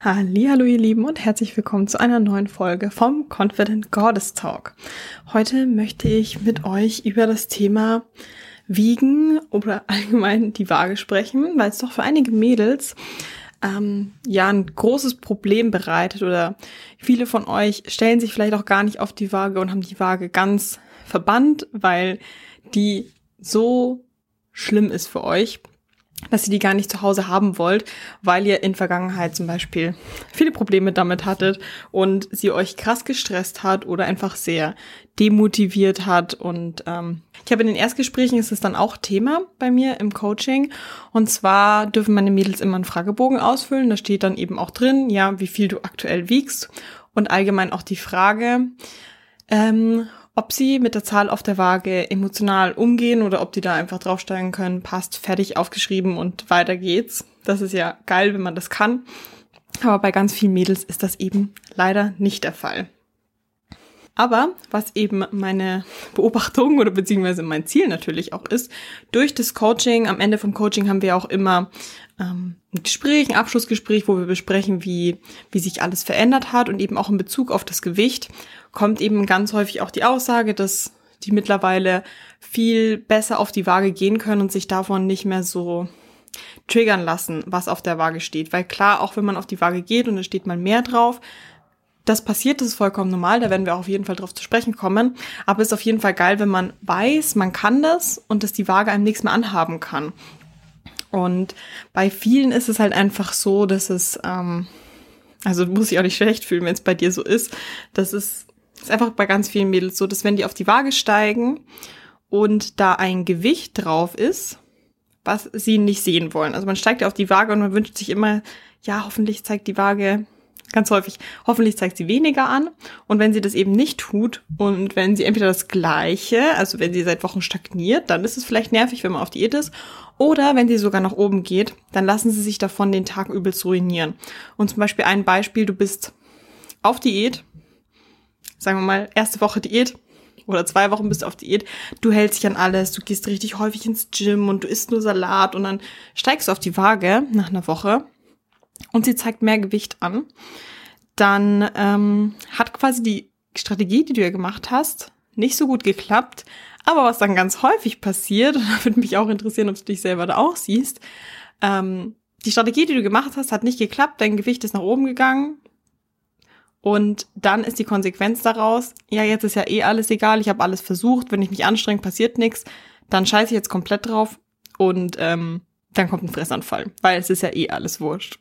Hallo ihr Lieben und herzlich willkommen zu einer neuen Folge vom Confident Goddess Talk. Heute möchte ich mit euch über das Thema Wiegen oder allgemein die Waage sprechen, weil es doch für einige Mädels ähm, ja ein großes Problem bereitet oder viele von euch stellen sich vielleicht auch gar nicht auf die Waage und haben die Waage ganz verbannt, weil die so schlimm ist für euch dass ihr die gar nicht zu Hause haben wollt, weil ihr in Vergangenheit zum Beispiel viele Probleme damit hattet und sie euch krass gestresst hat oder einfach sehr demotiviert hat. Und ähm, ich habe in den Erstgesprächen ist es dann auch Thema bei mir im Coaching. Und zwar dürfen meine Mädels immer einen Fragebogen ausfüllen. Da steht dann eben auch drin, ja, wie viel du aktuell wiegst und allgemein auch die Frage, ähm, ob sie mit der Zahl auf der Waage emotional umgehen oder ob die da einfach draufsteigen können, passt, fertig aufgeschrieben und weiter geht's. Das ist ja geil, wenn man das kann. Aber bei ganz vielen Mädels ist das eben leider nicht der Fall. Aber was eben meine Beobachtung oder beziehungsweise mein Ziel natürlich auch ist, durch das Coaching, am Ende vom Coaching haben wir auch immer ähm, ein Gespräch, ein Abschlussgespräch, wo wir besprechen, wie, wie sich alles verändert hat und eben auch in Bezug auf das Gewicht kommt eben ganz häufig auch die Aussage, dass die mittlerweile viel besser auf die Waage gehen können und sich davon nicht mehr so triggern lassen, was auf der Waage steht. Weil klar, auch wenn man auf die Waage geht und es steht mal mehr drauf, das passiert, das ist vollkommen normal, da werden wir auch auf jeden Fall drauf zu sprechen kommen. Aber es ist auf jeden Fall geil, wenn man weiß, man kann das und dass die Waage einem nichts mehr anhaben kann. Und bei vielen ist es halt einfach so, dass es, ähm, also muss ich auch nicht schlecht fühlen, wenn es bei dir so ist, dass es ist einfach bei ganz vielen Mädels so, dass wenn die auf die Waage steigen und da ein Gewicht drauf ist, was sie nicht sehen wollen. Also man steigt ja auf die Waage und man wünscht sich immer, ja, hoffentlich zeigt die Waage ganz häufig, hoffentlich zeigt sie weniger an. Und wenn sie das eben nicht tut und wenn sie entweder das Gleiche, also wenn sie seit Wochen stagniert, dann ist es vielleicht nervig, wenn man auf Diät ist. Oder wenn sie sogar nach oben geht, dann lassen sie sich davon den Tag übelst ruinieren. Und zum Beispiel ein Beispiel, du bist auf Diät, sagen wir mal, erste Woche Diät oder zwei Wochen bist du auf Diät, du hältst dich an alles, du gehst richtig häufig ins Gym und du isst nur Salat und dann steigst du auf die Waage nach einer Woche und sie zeigt mehr Gewicht an, dann ähm, hat quasi die Strategie, die du ja gemacht hast, nicht so gut geklappt. Aber was dann ganz häufig passiert, und da würde mich auch interessieren, ob du dich selber da auch siehst, ähm, die Strategie, die du gemacht hast, hat nicht geklappt, dein Gewicht ist nach oben gegangen, und dann ist die Konsequenz daraus, ja, jetzt ist ja eh alles egal, ich habe alles versucht, wenn ich mich anstrenge, passiert nichts, dann scheiße ich jetzt komplett drauf und ähm, dann kommt ein Fressanfall, weil es ist ja eh alles wurscht.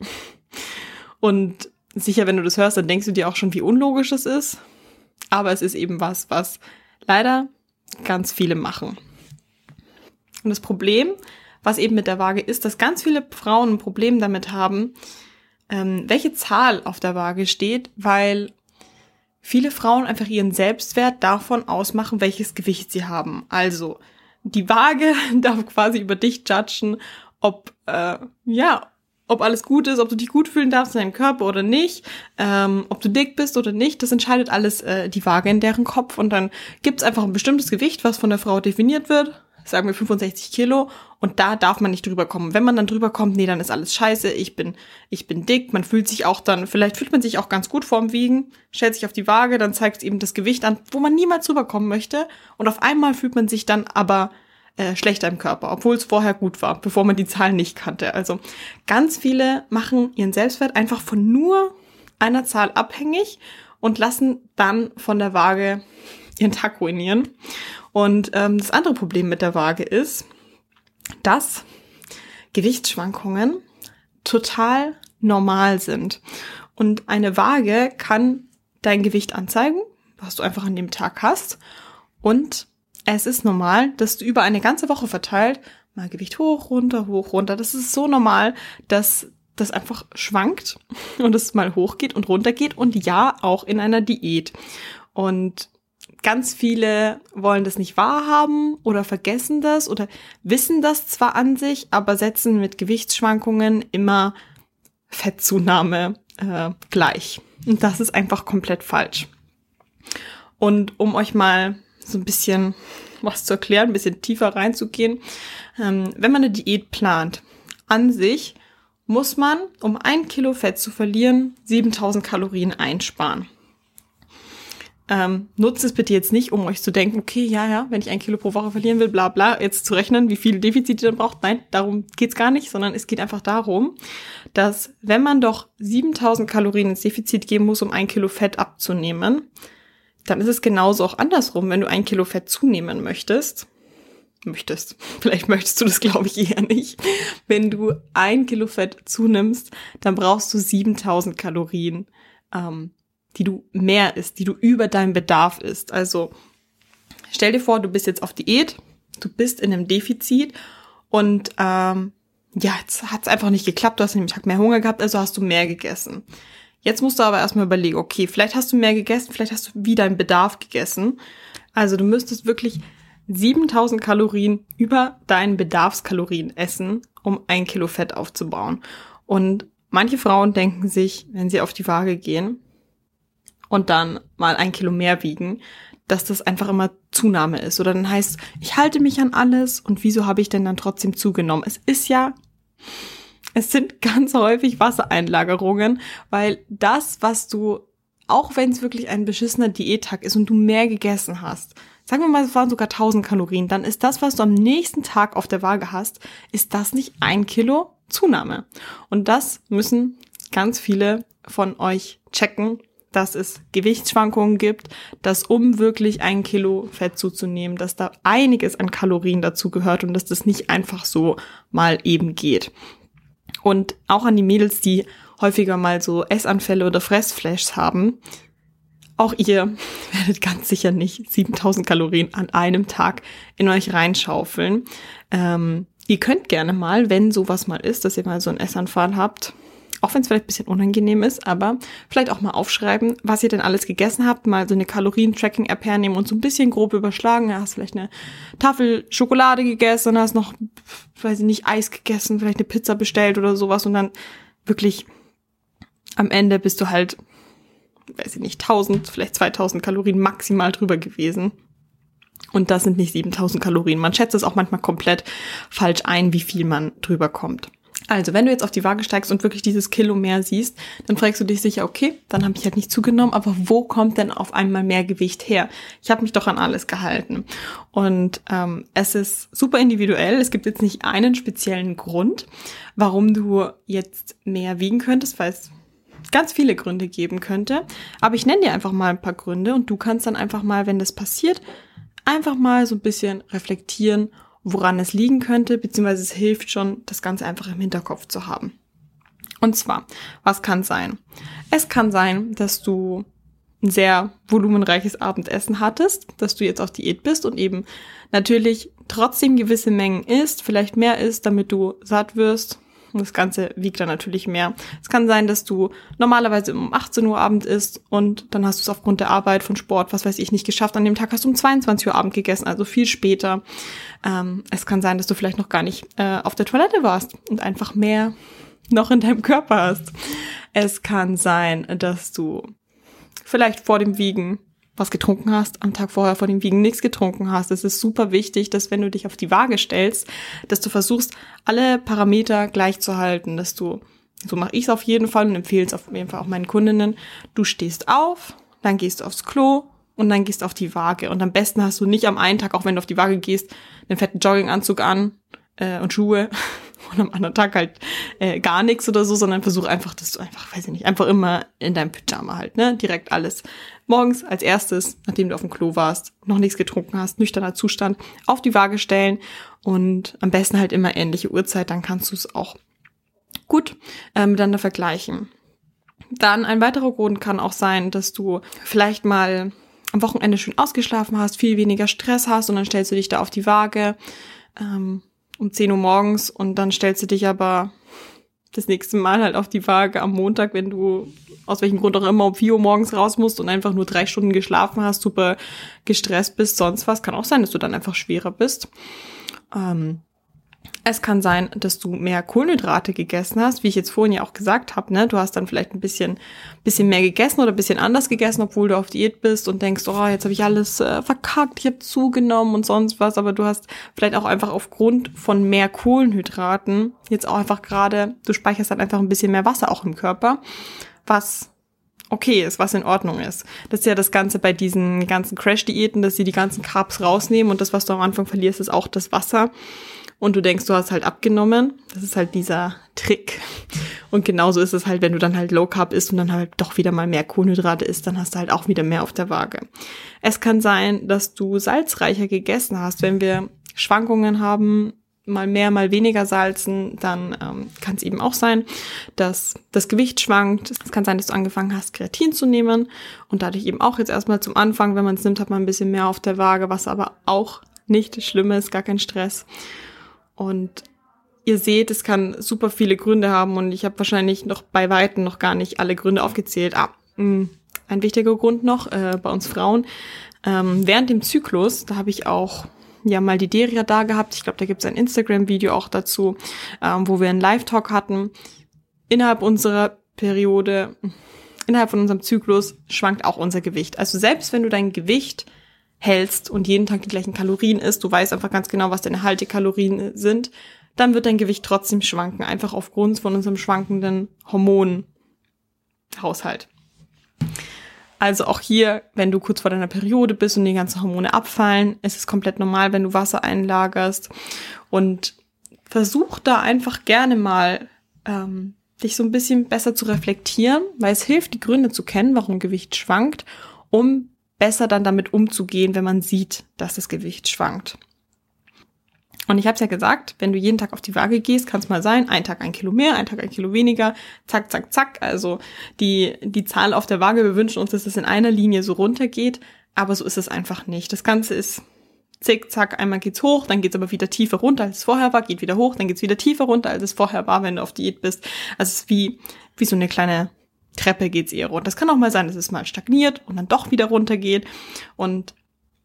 Und sicher, wenn du das hörst, dann denkst du dir auch schon, wie unlogisch es ist. Aber es ist eben was, was leider ganz viele machen. Und das Problem, was eben mit der Waage ist, dass ganz viele Frauen ein Problem damit haben, ähm, welche Zahl auf der Waage steht, weil viele Frauen einfach ihren Selbstwert davon ausmachen, welches Gewicht sie haben. Also die Waage darf quasi über dich judgen, ob äh, ja, ob alles gut ist, ob du dich gut fühlen darfst in deinem Körper oder nicht, ähm, ob du dick bist oder nicht, das entscheidet alles äh, die Waage in deren Kopf. Und dann gibt's einfach ein bestimmtes Gewicht, was von der Frau definiert wird sagen wir 65 Kilo. Und da darf man nicht drüber kommen. Wenn man dann drüber kommt, nee, dann ist alles scheiße, ich bin, ich bin dick, man fühlt sich auch dann, vielleicht fühlt man sich auch ganz gut vorm Wiegen, stellt sich auf die Waage, dann zeigt es eben das Gewicht an, wo man niemals drüber kommen möchte. Und auf einmal fühlt man sich dann aber äh, schlechter im Körper, obwohl es vorher gut war, bevor man die Zahlen nicht kannte. Also ganz viele machen ihren Selbstwert einfach von nur einer Zahl abhängig und lassen dann von der Waage ihren Tag ruinieren. Und ähm, das andere Problem mit der Waage ist, dass Gewichtsschwankungen total normal sind. Und eine Waage kann dein Gewicht anzeigen, was du einfach an dem Tag hast. Und es ist normal, dass du über eine ganze Woche verteilt mal Gewicht hoch, runter, hoch, runter. Das ist so normal, dass das einfach schwankt und es mal hochgeht und runter geht und ja, auch in einer Diät. Und ganz viele wollen das nicht wahrhaben oder vergessen das oder wissen das zwar an sich, aber setzen mit Gewichtsschwankungen immer Fettzunahme äh, gleich. Und das ist einfach komplett falsch. Und um euch mal so ein bisschen was zu erklären, ein bisschen tiefer reinzugehen, ähm, wenn man eine Diät plant, an sich muss man, um ein Kilo Fett zu verlieren, 7000 Kalorien einsparen. Ähm, nutzt es bitte jetzt nicht, um euch zu denken, okay, ja, ja, wenn ich ein Kilo pro Woche verlieren will, bla bla, jetzt zu rechnen, wie viel Defizit ihr dann braucht. Nein, darum geht's gar nicht, sondern es geht einfach darum, dass wenn man doch 7000 Kalorien ins Defizit geben muss, um ein Kilo Fett abzunehmen, dann ist es genauso auch andersrum, wenn du ein Kilo Fett zunehmen möchtest. Möchtest. Vielleicht möchtest du das, glaube ich, eher nicht. Wenn du ein Kilo Fett zunimmst, dann brauchst du 7000 Kalorien. Ähm, die du mehr isst, die du über deinem Bedarf isst. Also stell dir vor, du bist jetzt auf Diät, du bist in einem Defizit und ähm, ja, jetzt hat es einfach nicht geklappt, du hast nämlich Tag mehr Hunger gehabt, also hast du mehr gegessen. Jetzt musst du aber erstmal überlegen, okay, vielleicht hast du mehr gegessen, vielleicht hast du wie deinen Bedarf gegessen. Also du müsstest wirklich 7000 Kalorien über deinen Bedarfskalorien essen, um ein Kilo Fett aufzubauen. Und manche Frauen denken sich, wenn sie auf die Waage gehen, und dann mal ein Kilo mehr wiegen, dass das einfach immer Zunahme ist. Oder dann heißt, ich halte mich an alles und wieso habe ich denn dann trotzdem zugenommen? Es ist ja, es sind ganz häufig Wassereinlagerungen, weil das, was du, auch wenn es wirklich ein beschissener Diättag ist und du mehr gegessen hast, sagen wir mal, es waren sogar 1000 Kalorien, dann ist das, was du am nächsten Tag auf der Waage hast, ist das nicht ein Kilo Zunahme. Und das müssen ganz viele von euch checken, dass es Gewichtsschwankungen gibt, dass um wirklich ein Kilo Fett zuzunehmen, dass da einiges an Kalorien dazu gehört und dass das nicht einfach so mal eben geht. Und auch an die Mädels, die häufiger mal so Essanfälle oder Fressflashs haben, auch ihr werdet ganz sicher nicht 7000 Kalorien an einem Tag in euch reinschaufeln. Ähm, ihr könnt gerne mal, wenn sowas mal ist, dass ihr mal so einen Essanfall habt, auch wenn es vielleicht ein bisschen unangenehm ist, aber vielleicht auch mal aufschreiben, was ihr denn alles gegessen habt, mal so eine Kalorien-Tracking-App hernehmen und so ein bisschen grob überschlagen. Ja, hast vielleicht eine Tafel Schokolade gegessen, hast noch, weiß ich nicht, Eis gegessen, vielleicht eine Pizza bestellt oder sowas und dann wirklich am Ende bist du halt, weiß ich nicht, 1000, vielleicht 2000 Kalorien maximal drüber gewesen. Und das sind nicht 7000 Kalorien. Man schätzt es auch manchmal komplett falsch ein, wie viel man drüber kommt. Also, wenn du jetzt auf die Waage steigst und wirklich dieses Kilo mehr siehst, dann fragst du dich sicher, okay, dann habe ich halt nicht zugenommen, aber wo kommt denn auf einmal mehr Gewicht her? Ich habe mich doch an alles gehalten. Und ähm, es ist super individuell. Es gibt jetzt nicht einen speziellen Grund, warum du jetzt mehr wiegen könntest, weil es ganz viele Gründe geben könnte. Aber ich nenne dir einfach mal ein paar Gründe und du kannst dann einfach mal, wenn das passiert, einfach mal so ein bisschen reflektieren woran es liegen könnte, beziehungsweise es hilft schon, das Ganze einfach im Hinterkopf zu haben. Und zwar, was kann sein? Es kann sein, dass du ein sehr volumenreiches Abendessen hattest, dass du jetzt auf Diät bist und eben natürlich trotzdem gewisse Mengen isst, vielleicht mehr isst, damit du satt wirst das Ganze wiegt dann natürlich mehr. Es kann sein, dass du normalerweise um 18 Uhr Abend isst und dann hast du es aufgrund der Arbeit von Sport, was weiß ich, nicht geschafft. An dem Tag hast du um 22 Uhr Abend gegessen, also viel später. Ähm, es kann sein, dass du vielleicht noch gar nicht äh, auf der Toilette warst und einfach mehr noch in deinem Körper hast. Es kann sein, dass du vielleicht vor dem Wiegen was getrunken hast, am Tag vorher vor dem Wiegen nichts getrunken hast. Es ist super wichtig, dass wenn du dich auf die Waage stellst, dass du versuchst, alle Parameter gleich zu halten, dass du, so mache ich es auf jeden Fall und empfehle es auf jeden Fall auch meinen Kundinnen, du stehst auf, dann gehst du aufs Klo und dann gehst du auf die Waage. Und am besten hast du nicht am einen Tag, auch wenn du auf die Waage gehst, einen fetten Jogginganzug an äh, und Schuhe und am anderen Tag halt äh, gar nichts oder so, sondern versuch einfach, dass du einfach, weiß ich nicht, einfach immer in deinem Pyjama halt, ne, direkt alles morgens als erstes, nachdem du auf dem Klo warst, noch nichts getrunken hast, nüchterner Zustand, auf die Waage stellen und am besten halt immer ähnliche Uhrzeit, dann kannst du es auch gut äh, miteinander vergleichen. Dann ein weiterer Grund kann auch sein, dass du vielleicht mal am Wochenende schön ausgeschlafen hast, viel weniger Stress hast und dann stellst du dich da auf die Waage ähm, um 10 Uhr morgens und dann stellst du dich aber das nächste Mal halt auf die Waage am Montag, wenn du aus welchem Grund auch immer um 4 Uhr morgens raus musst und einfach nur drei Stunden geschlafen hast, super gestresst bist, sonst was. Kann auch sein, dass du dann einfach schwerer bist. Ähm, Es kann sein, dass du mehr Kohlenhydrate gegessen hast, wie ich jetzt vorhin ja auch gesagt habe. Ne? Du hast dann vielleicht ein bisschen, bisschen mehr gegessen oder ein bisschen anders gegessen, obwohl du auf Diät bist und denkst, oh, jetzt habe ich alles äh, verkackt, ich habe zugenommen und sonst was. Aber du hast vielleicht auch einfach aufgrund von mehr Kohlenhydraten jetzt auch einfach gerade, du speicherst dann einfach ein bisschen mehr Wasser auch im Körper, was okay ist, was in Ordnung ist. Das ist ja das Ganze bei diesen ganzen Crash-Diäten, dass sie die ganzen Carbs rausnehmen und das, was du am Anfang verlierst, ist auch das Wasser und du denkst, du hast halt abgenommen. Das ist halt dieser Trick. Und genauso ist es halt, wenn du dann halt Low Carb isst und dann halt doch wieder mal mehr Kohlenhydrate isst, dann hast du halt auch wieder mehr auf der Waage. Es kann sein, dass du salzreicher gegessen hast. Wenn wir Schwankungen haben, mal mehr, mal weniger salzen, dann ähm, kann es eben auch sein, dass das Gewicht schwankt. Es kann sein, dass du angefangen hast, Kreatin zu nehmen und dadurch eben auch jetzt erstmal zum Anfang, wenn man es nimmt, hat man ein bisschen mehr auf der Waage, was aber auch nicht schlimm ist, gar kein Stress. Und ihr seht, es kann super viele Gründe haben und ich habe wahrscheinlich noch bei Weitem noch gar nicht alle Gründe aufgezählt. Ah, mh, mm, ein wichtiger Grund noch äh, bei uns Frauen. Ähm, während dem Zyklus, da habe ich auch ja mal die Deria da gehabt. Ich glaube, da gibt es ein Instagram-Video auch dazu, ähm, wo wir einen Live-Talk hatten. Innerhalb unserer Periode, innerhalb von unserem Zyklus schwankt auch unser Gewicht. Also selbst wenn du dein Gewicht hältst und jeden Tag die gleichen Kalorien isst, du weißt einfach ganz genau, was deine Haltekalorien sind, dann wird dein Gewicht trotzdem schwanken, einfach aufgrund von unserem schwankenden Hormonhaushalt. Also auch hier, wenn du kurz vor deiner Periode bist und die ganzen Hormone abfallen, ist es komplett normal, wenn du Wasser einlagerst. Und versuch da einfach gerne mal ähm, dich so ein bisschen besser zu reflektieren, weil es hilft, die Gründe zu kennen, warum Gewicht schwankt, um besser dann damit umzugehen, wenn man sieht, dass das Gewicht schwankt. Und ich habe es ja gesagt, wenn du jeden Tag auf die Waage gehst, kann es mal sein, ein Tag ein Kilo mehr, ein Tag ein Kilo weniger, zack, zack, zack. Also die, die Zahl auf der Waage, wir wünschen uns, dass es in einer Linie so runtergeht, aber so ist es einfach nicht. Das Ganze ist zick, zack, einmal geht's hoch, dann geht's aber wieder tiefer runter, als es vorher war, geht wieder hoch, dann geht's wieder tiefer runter, als es vorher war, wenn du auf Diät bist. Also es ist wie, wie so eine kleine Treppe geht's eher runter. Das kann auch mal sein, dass es mal stagniert und dann doch wieder runtergeht. Und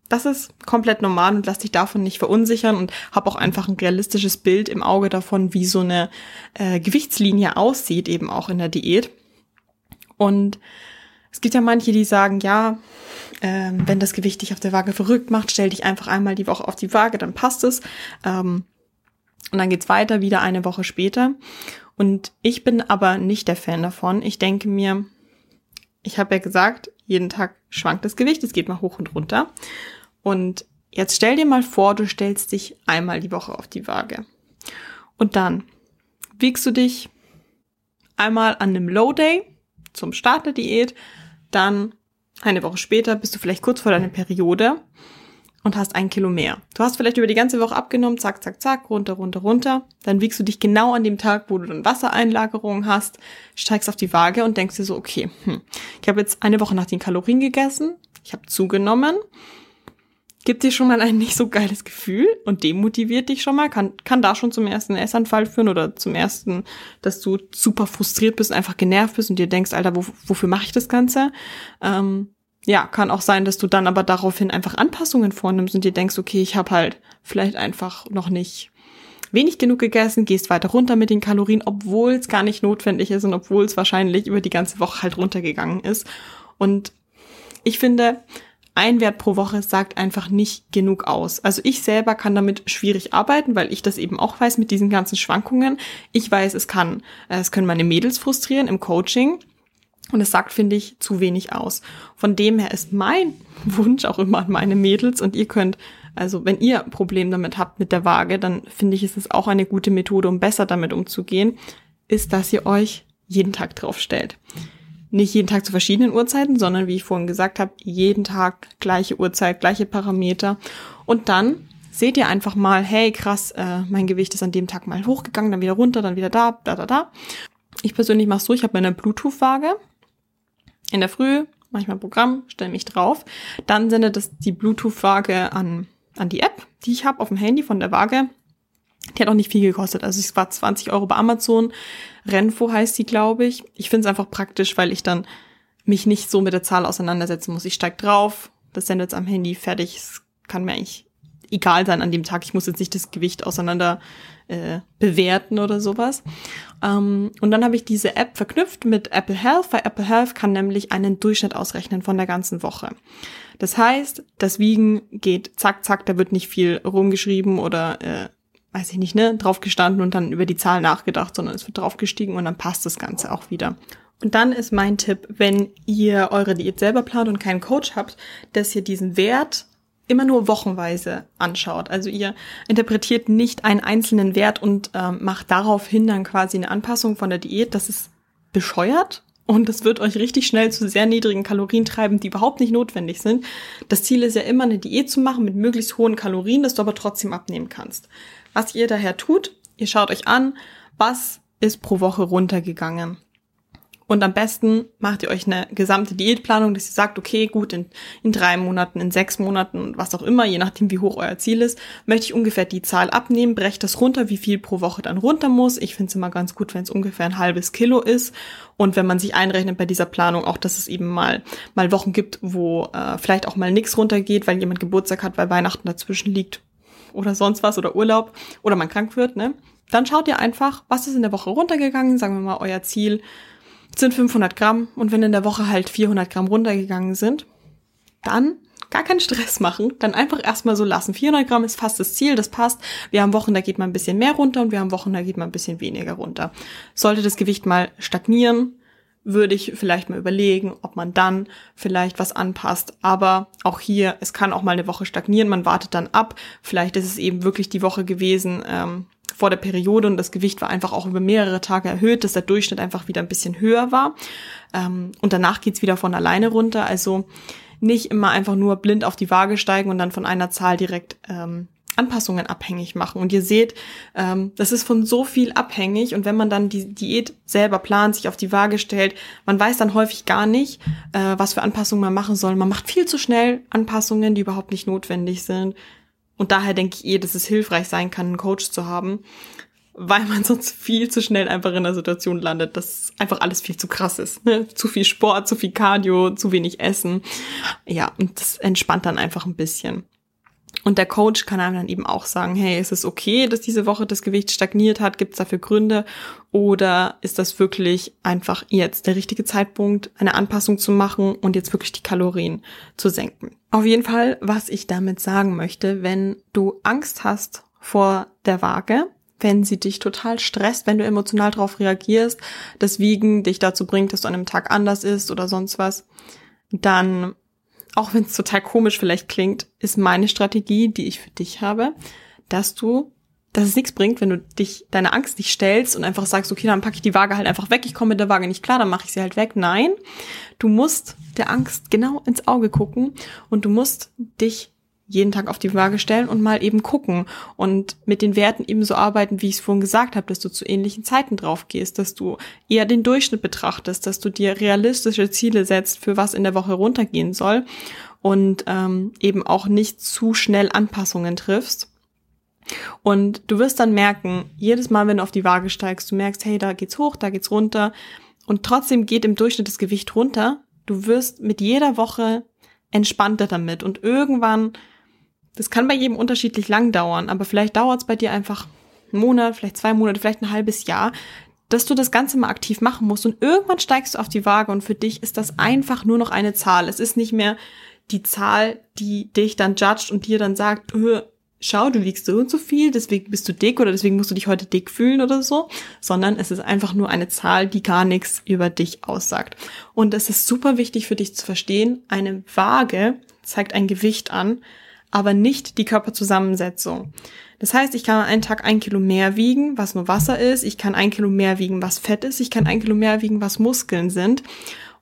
das ist komplett normal und lass dich davon nicht verunsichern und hab auch einfach ein realistisches Bild im Auge davon, wie so eine äh, Gewichtslinie aussieht, eben auch in der Diät. Und es gibt ja manche, die sagen, ja, ähm, wenn das Gewicht dich auf der Waage verrückt macht, stell dich einfach einmal die Woche auf die Waage, dann passt es. Ähm, und dann geht's weiter, wieder eine Woche später. Und ich bin aber nicht der Fan davon. Ich denke mir, ich habe ja gesagt, jeden Tag schwankt das Gewicht, es geht mal hoch und runter. Und jetzt stell dir mal vor, du stellst dich einmal die Woche auf die Waage. Und dann wiegst du dich einmal an einem Low Day zum Start der Diät, dann eine Woche später bist du vielleicht kurz vor deiner Periode und hast ein Kilo mehr. Du hast vielleicht über die ganze Woche abgenommen, zack, zack, zack, runter, runter, runter. Dann wiegst du dich genau an dem Tag, wo du dann Wassereinlagerung hast, steigst auf die Waage und denkst dir so, okay, hm, ich habe jetzt eine Woche nach den Kalorien gegessen, ich habe zugenommen, gibt dir schon mal ein nicht so geiles Gefühl und demotiviert dich schon mal, kann, kann da schon zum ersten Essanfall führen oder zum ersten, dass du super frustriert bist, einfach genervt bist und dir denkst, Alter, wo, wofür mache ich das Ganze? Ähm, ja, kann auch sein, dass du dann aber daraufhin einfach Anpassungen vornimmst und dir denkst, okay, ich habe halt vielleicht einfach noch nicht wenig genug gegessen, gehst weiter runter mit den Kalorien, obwohl es gar nicht notwendig ist und obwohl es wahrscheinlich über die ganze Woche halt runtergegangen ist. Und ich finde, ein Wert pro Woche sagt einfach nicht genug aus. Also ich selber kann damit schwierig arbeiten, weil ich das eben auch weiß mit diesen ganzen Schwankungen. Ich weiß, es kann, es können meine Mädels frustrieren im Coaching. Und es sagt, finde ich, zu wenig aus. Von dem her ist mein Wunsch auch immer an meine Mädels und ihr könnt, also wenn ihr ein Problem damit habt mit der Waage, dann finde ich, ist es auch eine gute Methode, um besser damit umzugehen, ist, dass ihr euch jeden Tag draufstellt. Nicht jeden Tag zu verschiedenen Uhrzeiten, sondern wie ich vorhin gesagt habe, jeden Tag gleiche Uhrzeit, gleiche Parameter. Und dann seht ihr einfach mal, hey, krass, äh, mein Gewicht ist an dem Tag mal hochgegangen, dann wieder runter, dann wieder da, da, da, da. Ich persönlich mache so, ich habe meine Bluetooth-Waage, in der Früh, manchmal Programm, stelle mich drauf. Dann sendet es die Bluetooth-Waage an, an die App, die ich habe auf dem Handy von der Waage. Die hat auch nicht viel gekostet. Also es war 20 Euro bei Amazon. Renfo heißt die, glaube ich. Ich finde es einfach praktisch, weil ich dann mich nicht so mit der Zahl auseinandersetzen muss. Ich steig drauf, das sendet es am Handy, fertig. Es kann mir eigentlich egal sein an dem Tag. Ich muss jetzt nicht das Gewicht auseinander äh, bewerten oder sowas. Ähm, und dann habe ich diese App verknüpft mit Apple Health, weil Apple Health kann nämlich einen Durchschnitt ausrechnen von der ganzen Woche. Das heißt, das Wiegen geht zack, zack, da wird nicht viel rumgeschrieben oder äh, weiß ich nicht, ne, drauf gestanden und dann über die Zahl nachgedacht, sondern es wird draufgestiegen und dann passt das Ganze auch wieder. Und dann ist mein Tipp, wenn ihr eure Diät selber plant und keinen Coach habt, dass ihr diesen Wert immer nur wochenweise anschaut. Also ihr interpretiert nicht einen einzelnen Wert und ähm, macht daraufhin dann quasi eine Anpassung von der Diät. Das ist bescheuert und das wird euch richtig schnell zu sehr niedrigen Kalorien treiben, die überhaupt nicht notwendig sind. Das Ziel ist ja immer eine Diät zu machen mit möglichst hohen Kalorien, dass du aber trotzdem abnehmen kannst. Was ihr daher tut, ihr schaut euch an, was ist pro Woche runtergegangen. Und am besten macht ihr euch eine gesamte Diätplanung, dass ihr sagt, okay, gut, in, in drei Monaten, in sechs Monaten, was auch immer, je nachdem, wie hoch euer Ziel ist, möchte ich ungefähr die Zahl abnehmen, brecht das runter, wie viel pro Woche dann runter muss. Ich finde es immer ganz gut, wenn es ungefähr ein halbes Kilo ist. Und wenn man sich einrechnet bei dieser Planung auch, dass es eben mal, mal Wochen gibt, wo äh, vielleicht auch mal nichts runtergeht, weil jemand Geburtstag hat, weil Weihnachten dazwischen liegt oder sonst was oder Urlaub oder man krank wird, ne? Dann schaut ihr einfach, was ist in der Woche runtergegangen, sagen wir mal euer Ziel sind 500 Gramm und wenn in der Woche halt 400 Gramm runtergegangen sind, dann gar keinen Stress machen, dann einfach erstmal so lassen. 400 Gramm ist fast das Ziel, das passt. Wir haben Wochen, da geht man ein bisschen mehr runter und wir haben Wochen, da geht man ein bisschen weniger runter. Sollte das Gewicht mal stagnieren, würde ich vielleicht mal überlegen, ob man dann vielleicht was anpasst. Aber auch hier, es kann auch mal eine Woche stagnieren, man wartet dann ab. Vielleicht ist es eben wirklich die Woche gewesen, ähm, vor der Periode und das Gewicht war einfach auch über mehrere Tage erhöht, dass der Durchschnitt einfach wieder ein bisschen höher war. Ähm, und danach geht's wieder von alleine runter. Also nicht immer einfach nur blind auf die Waage steigen und dann von einer Zahl direkt ähm, Anpassungen abhängig machen. Und ihr seht, ähm, das ist von so viel abhängig. Und wenn man dann die Diät selber plant, sich auf die Waage stellt, man weiß dann häufig gar nicht, äh, was für Anpassungen man machen soll. Man macht viel zu schnell Anpassungen, die überhaupt nicht notwendig sind. Und daher denke ich eh, dass es hilfreich sein kann, einen Coach zu haben, weil man sonst viel zu schnell einfach in einer Situation landet, dass einfach alles viel zu krass ist. Ne? Zu viel Sport, zu viel Cardio, zu wenig Essen. Ja, und das entspannt dann einfach ein bisschen. Und der Coach kann einem dann eben auch sagen, hey, ist es okay, dass diese Woche das Gewicht stagniert hat? Gibt es dafür Gründe? Oder ist das wirklich einfach jetzt der richtige Zeitpunkt, eine Anpassung zu machen und jetzt wirklich die Kalorien zu senken? Auf jeden Fall, was ich damit sagen möchte, wenn du Angst hast vor der Waage, wenn sie dich total stresst, wenn du emotional darauf reagierst, das Wiegen dich dazu bringt, dass du an einem Tag anders ist oder sonst was, dann auch wenn es total komisch vielleicht klingt, ist meine Strategie, die ich für dich habe, dass du, dass es nichts bringt, wenn du dich deine Angst nicht stellst und einfach sagst, okay, dann packe ich die Waage halt einfach weg, ich komme mit der Waage nicht klar, dann mache ich sie halt weg. Nein, du musst der Angst genau ins Auge gucken und du musst dich jeden Tag auf die Waage stellen und mal eben gucken und mit den Werten eben so arbeiten, wie ich es vorhin gesagt habe, dass du zu ähnlichen Zeiten drauf gehst, dass du eher den Durchschnitt betrachtest, dass du dir realistische Ziele setzt, für was in der Woche runtergehen soll und ähm, eben auch nicht zu schnell Anpassungen triffst. Und du wirst dann merken, jedes Mal, wenn du auf die Waage steigst, du merkst, hey, da geht's hoch, da geht's runter und trotzdem geht im Durchschnitt das Gewicht runter. Du wirst mit jeder Woche entspannter damit und irgendwann das kann bei jedem unterschiedlich lang dauern, aber vielleicht dauert es bei dir einfach einen Monat, vielleicht zwei Monate, vielleicht ein halbes Jahr, dass du das Ganze mal aktiv machen musst und irgendwann steigst du auf die Waage und für dich ist das einfach nur noch eine Zahl. Es ist nicht mehr die Zahl, die dich dann judgt und dir dann sagt, schau, du wiegst so und so viel, deswegen bist du dick oder deswegen musst du dich heute dick fühlen oder so, sondern es ist einfach nur eine Zahl, die gar nichts über dich aussagt. Und es ist super wichtig für dich zu verstehen, eine Waage zeigt ein Gewicht an, aber nicht die Körperzusammensetzung. Das heißt, ich kann einen Tag ein Kilo mehr wiegen, was nur Wasser ist. Ich kann ein Kilo mehr wiegen, was Fett ist. Ich kann ein Kilo mehr wiegen, was Muskeln sind.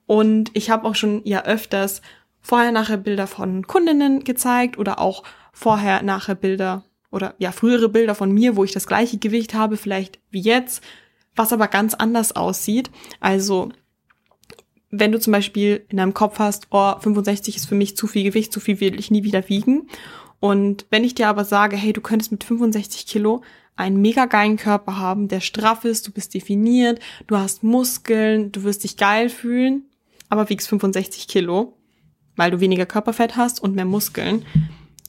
Und ich habe auch schon ja öfters vorher-nachher Bilder von Kundinnen gezeigt oder auch vorher-nachher Bilder oder ja frühere Bilder von mir, wo ich das gleiche Gewicht habe, vielleicht wie jetzt, was aber ganz anders aussieht. Also wenn du zum Beispiel in deinem Kopf hast, oh, 65 ist für mich zu viel Gewicht, zu viel will ich nie wieder wiegen. Und wenn ich dir aber sage, hey, du könntest mit 65 Kilo einen mega geilen Körper haben, der straff ist, du bist definiert, du hast Muskeln, du wirst dich geil fühlen, aber wiegst 65 Kilo, weil du weniger Körperfett hast und mehr Muskeln,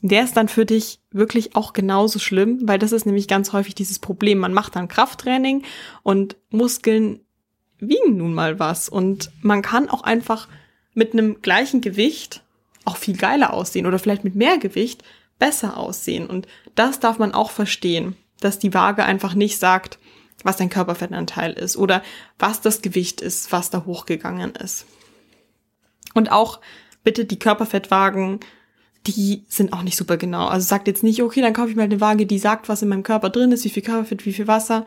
der ist dann für dich wirklich auch genauso schlimm, weil das ist nämlich ganz häufig dieses Problem. Man macht dann Krafttraining und Muskeln wiegen nun mal was und man kann auch einfach mit einem gleichen Gewicht auch viel geiler aussehen oder vielleicht mit mehr Gewicht besser aussehen und das darf man auch verstehen, dass die Waage einfach nicht sagt, was dein Körperfettanteil ist oder was das Gewicht ist, was da hochgegangen ist. Und auch bitte die Körperfettwagen die sind auch nicht super genau. Also sagt jetzt nicht, okay, dann kaufe ich mal eine Waage, die sagt, was in meinem Körper drin ist, wie viel Körperfett, wie viel Wasser.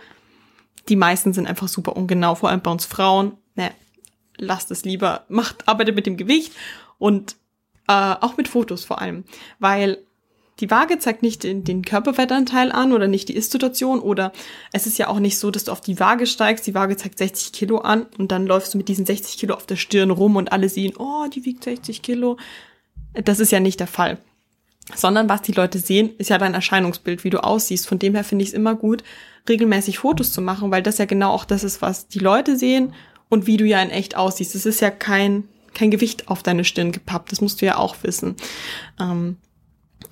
Die meisten sind einfach super ungenau, vor allem bei uns Frauen. Ne, lasst es lieber, macht, arbeitet mit dem Gewicht und äh, auch mit Fotos vor allem. Weil die Waage zeigt nicht den, den Körperfettanteil an oder nicht die Ist-Situation oder es ist ja auch nicht so, dass du auf die Waage steigst, die Waage zeigt 60 Kilo an und dann läufst du mit diesen 60 Kilo auf der Stirn rum und alle sehen, oh, die wiegt 60 Kilo. Das ist ja nicht der Fall. Sondern was die Leute sehen, ist ja dein Erscheinungsbild, wie du aussiehst. Von dem her finde ich es immer gut, regelmäßig Fotos zu machen, weil das ja genau auch das ist, was die Leute sehen und wie du ja in echt aussiehst. Es ist ja kein, kein Gewicht auf deine Stirn gepappt. Das musst du ja auch wissen. Ähm,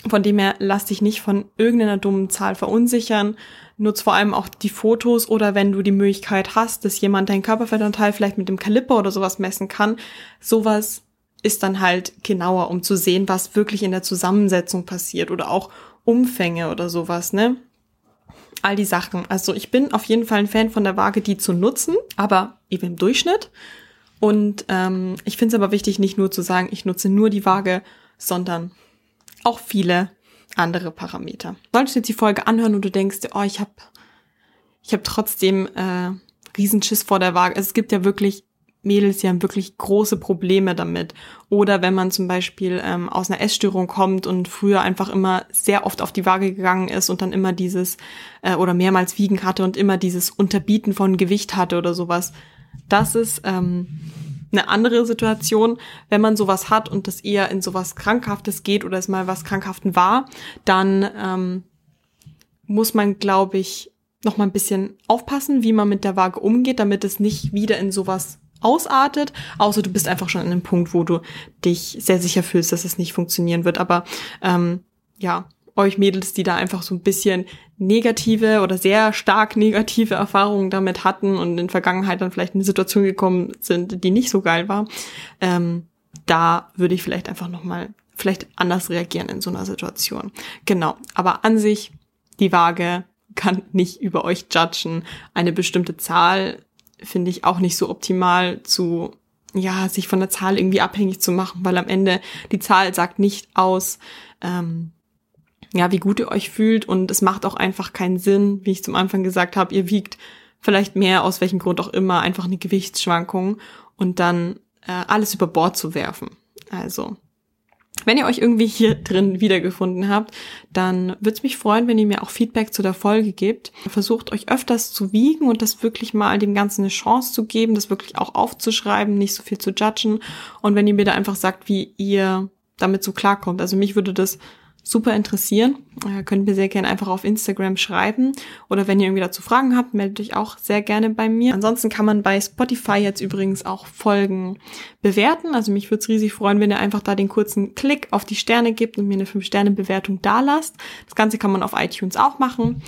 von dem her lass dich nicht von irgendeiner dummen Zahl verunsichern. Nutz vor allem auch die Fotos oder wenn du die Möglichkeit hast, dass jemand deinen Körperfettanteil vielleicht mit dem Kaliper oder sowas messen kann. Sowas ist dann halt genauer, um zu sehen, was wirklich in der Zusammensetzung passiert oder auch Umfänge oder sowas, ne? All die Sachen. Also ich bin auf jeden Fall ein Fan von der Waage, die zu nutzen, aber eben im Durchschnitt. Und ähm, ich finde es aber wichtig, nicht nur zu sagen, ich nutze nur die Waage, sondern auch viele andere Parameter. Solltest du jetzt die Folge anhören und du denkst, oh, ich habe ich hab trotzdem äh, Riesenschiss vor der Waage. Also es gibt ja wirklich Mädels, die haben wirklich große Probleme damit. Oder wenn man zum Beispiel ähm, aus einer Essstörung kommt und früher einfach immer sehr oft auf die Waage gegangen ist und dann immer dieses äh, oder mehrmals wiegen hatte und immer dieses Unterbieten von Gewicht hatte oder sowas. Das ist ähm, eine andere Situation. Wenn man sowas hat und das eher in sowas Krankhaftes geht oder es mal was Krankhaften war, dann ähm, muss man, glaube ich, noch mal ein bisschen aufpassen, wie man mit der Waage umgeht, damit es nicht wieder in sowas ausartet, außer du bist einfach schon an einem Punkt, wo du dich sehr sicher fühlst, dass es nicht funktionieren wird. Aber ähm, ja, euch Mädels, die da einfach so ein bisschen negative oder sehr stark negative Erfahrungen damit hatten und in Vergangenheit dann vielleicht in eine Situation gekommen sind, die nicht so geil war, ähm, da würde ich vielleicht einfach nochmal vielleicht anders reagieren in so einer Situation. Genau. Aber an sich, die Waage kann nicht über euch judgen. Eine bestimmte Zahl finde ich auch nicht so optimal zu, ja, sich von der Zahl irgendwie abhängig zu machen, weil am Ende die Zahl sagt nicht aus, ähm, ja, wie gut ihr euch fühlt und es macht auch einfach keinen Sinn, wie ich zum Anfang gesagt habe, ihr wiegt vielleicht mehr, aus welchem Grund auch immer, einfach eine Gewichtsschwankung und dann äh, alles über Bord zu werfen. Also wenn ihr euch irgendwie hier drin wiedergefunden habt, dann würde es mich freuen, wenn ihr mir auch Feedback zu der Folge gebt. Versucht euch öfters zu wiegen und das wirklich mal dem Ganzen eine Chance zu geben, das wirklich auch aufzuschreiben, nicht so viel zu judgen. Und wenn ihr mir da einfach sagt, wie ihr damit so klarkommt. Also mich würde das super interessieren. Äh, könnt mir sehr gerne einfach auf Instagram schreiben. Oder wenn ihr irgendwie dazu Fragen habt, meldet euch auch sehr gerne bei mir. Ansonsten kann man bei Spotify jetzt übrigens auch Folgen bewerten. Also mich würde es riesig freuen, wenn ihr einfach da den kurzen Klick auf die Sterne gebt und mir eine 5-Sterne-Bewertung da lasst. Das Ganze kann man auf iTunes auch machen.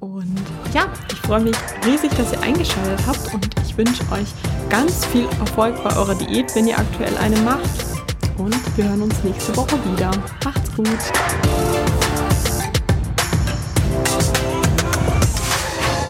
Und ja, ich freue mich riesig, dass ihr eingeschaltet habt und ich wünsche euch ganz viel Erfolg bei eurer Diät, wenn ihr aktuell eine macht und wir hören uns nächste Woche wieder. Macht's gut!